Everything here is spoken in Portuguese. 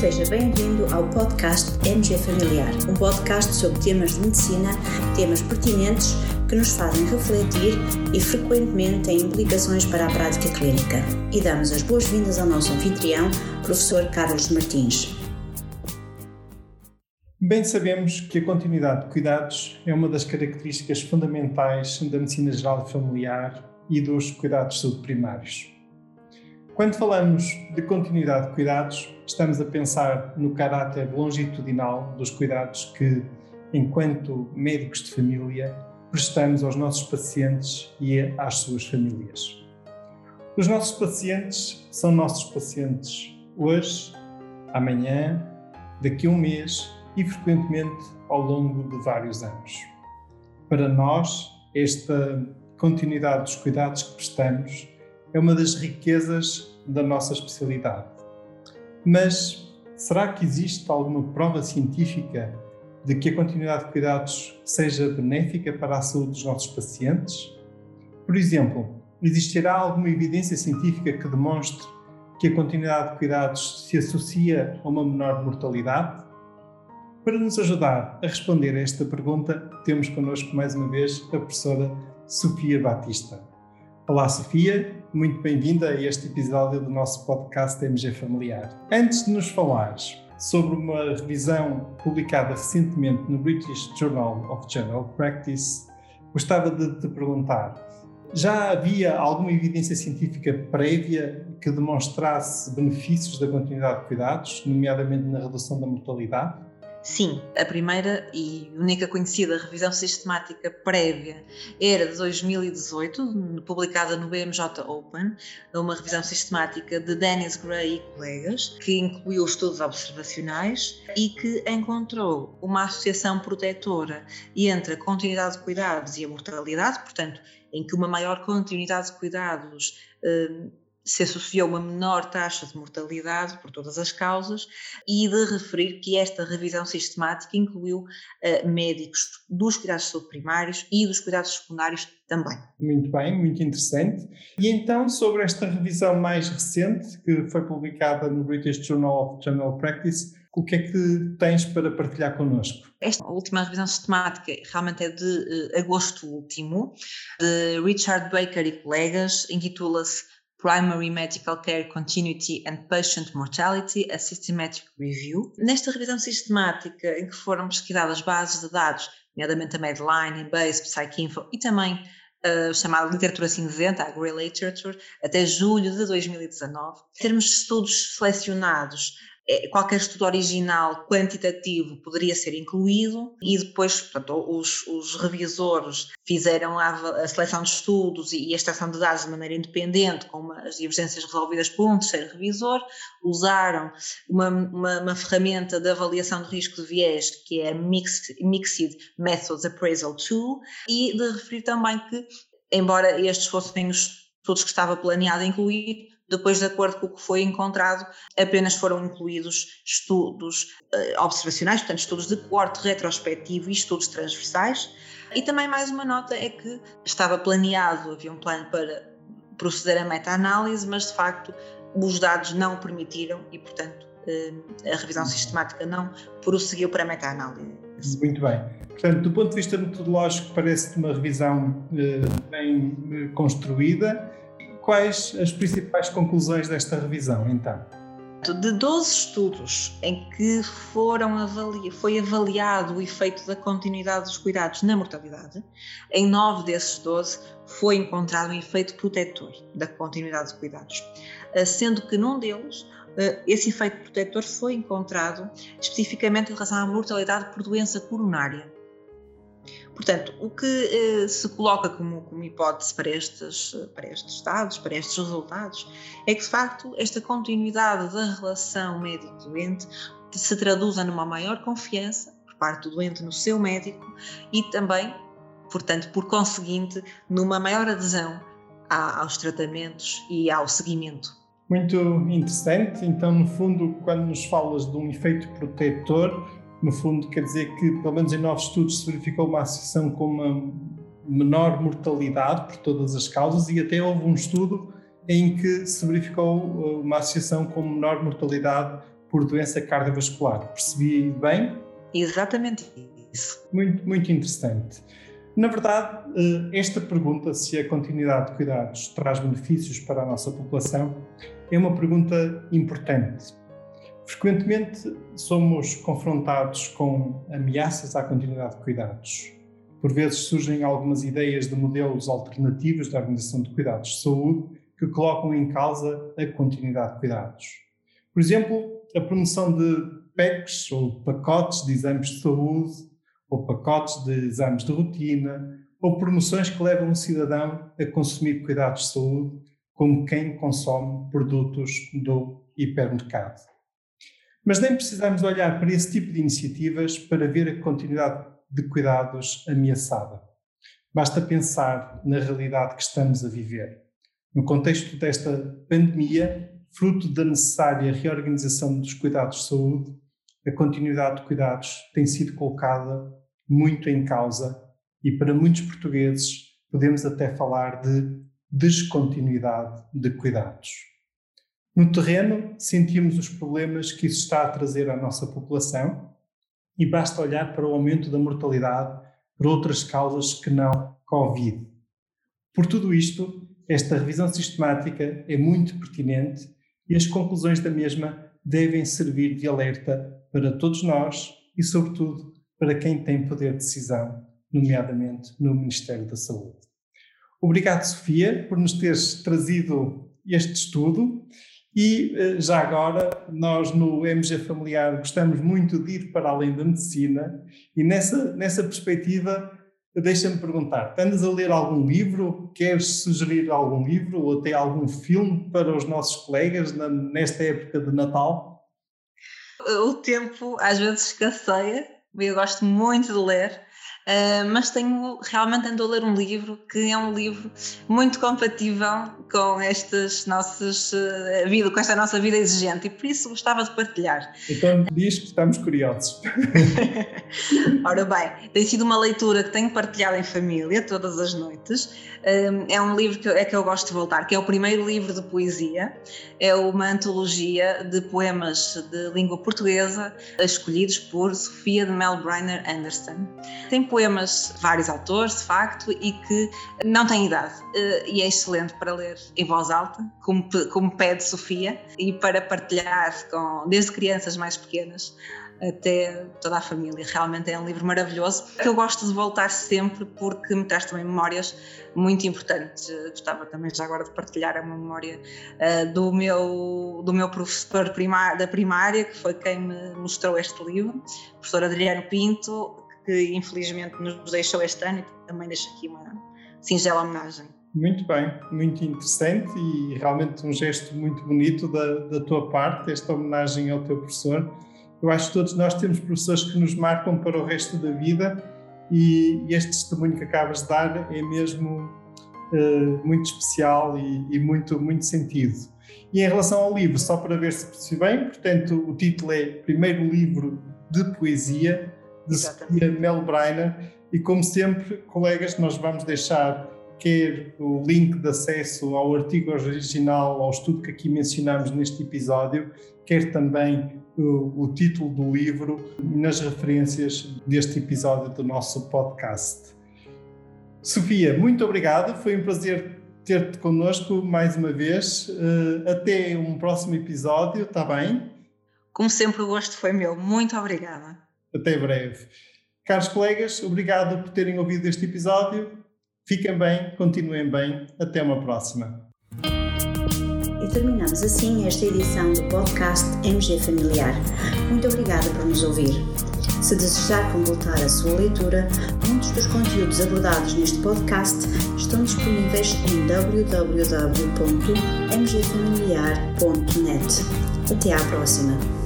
Seja bem-vindo ao podcast MG Familiar, um podcast sobre temas de medicina, temas pertinentes que nos fazem refletir e frequentemente têm implicações para a prática clínica. E damos as boas-vindas ao nosso anfitrião, professor Carlos Martins. Bem sabemos que a continuidade de cuidados é uma das características fundamentais da medicina geral familiar e dos cuidados de saúde primários. Quando falamos de continuidade de cuidados, estamos a pensar no caráter longitudinal dos cuidados que, enquanto médicos de família, prestamos aos nossos pacientes e às suas famílias. Os nossos pacientes são nossos pacientes hoje, amanhã, daqui a um mês e frequentemente ao longo de vários anos. Para nós, esta continuidade dos cuidados que prestamos é uma das riquezas da nossa especialidade. Mas será que existe alguma prova científica de que a continuidade de cuidados seja benéfica para a saúde dos nossos pacientes? Por exemplo, existirá alguma evidência científica que demonstre que a continuidade de cuidados se associa a uma menor mortalidade? Para nos ajudar a responder a esta pergunta, temos connosco mais uma vez a professora Sofia Batista. Olá, Sofia, muito bem-vinda a este episódio do nosso podcast MG Familiar. Antes de nos falares sobre uma revisão publicada recentemente no British Journal of General Practice, gostava de te perguntar: já havia alguma evidência científica prévia que demonstrasse benefícios da continuidade de cuidados, nomeadamente na redução da mortalidade? Sim, a primeira e única conhecida revisão sistemática prévia era de 2018, publicada no BMJ Open, uma revisão sistemática de Dennis Gray e colegas, que incluiu estudos observacionais e que encontrou uma associação protetora entre a continuidade de cuidados e a mortalidade, portanto, em que uma maior continuidade de cuidados eh, se associou uma menor taxa de mortalidade por todas as causas e de referir que esta revisão sistemática incluiu uh, médicos dos cuidados de saúde primários e dos cuidados secundários também. Muito bem, muito interessante. E então, sobre esta revisão mais recente, que foi publicada no British Journal of General Practice, o que é que tens para partilhar connosco? Esta última revisão sistemática realmente é de uh, agosto último, de Richard Baker e colegas, intitula-se Primary Medical Care Continuity and Patient Mortality, a Systematic Review. Nesta revisão sistemática, em que foram pesquisadas bases de dados, nomeadamente a Medline, Base, PsycInfo e também a chamada literatura cinzenta, a Grey Literature, até julho de 2019, termos de estudos selecionados qualquer estudo original quantitativo poderia ser incluído e depois portanto, os, os revisores fizeram a, a, seleção de estudos e a extração de dados de maneira independente, com as divergências resolvidas por um terceiro revisor, usaram uma, uma, uma ferramenta de avaliação de risco de viés que é Mixed, Mixed Methods Appraisal Tool e de referir também que, embora estes fossem os estudos que estava planeado incluir, depois, de acordo com o que foi encontrado, apenas foram incluídos estudos uh, observacionais, portanto, estudos de corte retrospectivo e estudos transversais. E também mais uma nota é que estava planeado, havia um plano para proceder a meta-análise, mas de facto os dados não o permitiram e, portanto, uh, a revisão sistemática não prosseguiu para a meta-análise. Muito bem. Portanto, do ponto de vista metodológico, parece-te uma revisão uh, bem construída quais as principais conclusões desta revisão, então? De 12 estudos em que foram avali foi avaliado o efeito da continuidade dos cuidados na mortalidade, em 9 desses 12 foi encontrado um efeito protetor da continuidade de cuidados, eh, sendo que num deles eh, esse efeito protetor foi encontrado especificamente em relação à mortalidade por doença coronária. Portanto, o que eh, se coloca como, como hipótese para estes, para estes dados, para estes resultados, é que de facto esta continuidade da relação médico-doente se traduza numa maior confiança por parte do doente no seu médico e também, portanto, por conseguinte, numa maior adesão aos tratamentos e ao seguimento. Muito interessante. Então, no fundo, quando nos falas de um efeito protetor, no fundo, quer dizer que, pelo menos em novos estudos, se verificou uma associação com uma menor mortalidade por todas as causas e até houve um estudo em que se verificou uh, uma associação com menor mortalidade por doença cardiovascular. Percebi bem? Exatamente isso. Muito, muito interessante. Na verdade, eh, esta pergunta, se a continuidade de cuidados traz benefícios para a nossa população, é uma pergunta importante. Frequentemente somos confrontados com ameaças à continuidade de cuidados. Por vezes surgem algumas ideias de modelos alternativos da organização de cuidados de saúde que colocam em causa a continuidade de cuidados. Por exemplo, a promoção de PECs ou pacotes de exames de saúde, ou pacotes de exames de rotina, ou promoções que levam o cidadão a consumir cuidados de saúde como quem consome produtos do hipermercado. Mas nem precisamos olhar para esse tipo de iniciativas para ver a continuidade de cuidados ameaçada. Basta pensar na realidade que estamos a viver. No contexto desta pandemia, fruto da necessária reorganização dos cuidados de saúde, a continuidade de cuidados tem sido colocada muito em causa e para muitos portugueses podemos até falar de descontinuidade de cuidados. No terreno, sentimos os problemas que isso está a trazer à nossa população e basta olhar para o aumento da mortalidade por outras causas que não Covid. Por tudo isto, esta revisão sistemática é muito pertinente e as conclusões da mesma devem servir de alerta para todos nós e, sobretudo, para quem tem poder de decisão, nomeadamente no Ministério da Saúde. Obrigado, Sofia, por nos teres trazido este estudo. E eh, já agora, nós no MG Familiar gostamos muito de ir para além da medicina, e nessa, nessa perspectiva, deixa-me perguntar: andas a ler algum livro? Queres sugerir algum livro ou até algum filme para os nossos colegas nesta época de Natal? O tempo às vezes escasseia, eu gosto muito de ler. Uh, mas tenho realmente ando a ler um livro que é um livro muito compatível com estas nossas uh, vida, com esta nossa vida exigente e por isso gostava de partilhar. Então diz que estamos curiosos. Ora bem, tem sido uma leitura que tenho partilhado em família todas as noites. Uh, é um livro que, é que eu gosto de voltar, que é o primeiro livro de poesia, é uma antologia de poemas de língua portuguesa escolhidos por Sofia de Mel Briner Anderson. Tem poemas de vários autores, de facto, e que não têm idade. Eh, e é excelente para ler em voz alta, como, como pede Sofia, e para partilhar com, desde crianças mais pequenas até toda a família. Realmente é um livro maravilhoso que eu gosto de voltar sempre porque me traz também memórias muito importantes. Gostava também já agora de partilhar a memória uh, do, meu, do meu professor primar, da primária, que foi quem me mostrou este livro, o professor Adriano Pinto, que infelizmente nos deixou este ano e também deixo aqui uma singela homenagem. Muito bem, muito interessante e realmente um gesto muito bonito da, da tua parte, esta homenagem ao teu professor. Eu acho que todos nós temos professores que nos marcam para o resto da vida e, e este testemunho que acabas de dar é mesmo uh, muito especial e, e, muito, muito sentido. E em relação ao livro, só para ver se percebi bem, portanto, o título é Primeiro Livro de Poesia, de Sofia Melbreiner. E como sempre, colegas, nós vamos deixar quer o link de acesso ao artigo original, ao estudo que aqui mencionamos neste episódio, quer também o, o título do livro nas referências deste episódio do nosso podcast. Sofia, muito obrigado, foi um prazer ter-te connosco mais uma vez. Eh, até um próximo episódio, está bem? Como sempre, o gosto foi meu. Muito obrigada. Até breve. Caros colegas, obrigado por terem ouvido este episódio. Fiquem bem, continuem bem. Até uma próxima. E terminamos assim esta edição do podcast MG Familiar. Muito obrigada por nos ouvir. Se desejar completar a sua leitura, muitos dos conteúdos abordados neste podcast estão disponíveis em www.mgfamiliar.net. Até à próxima!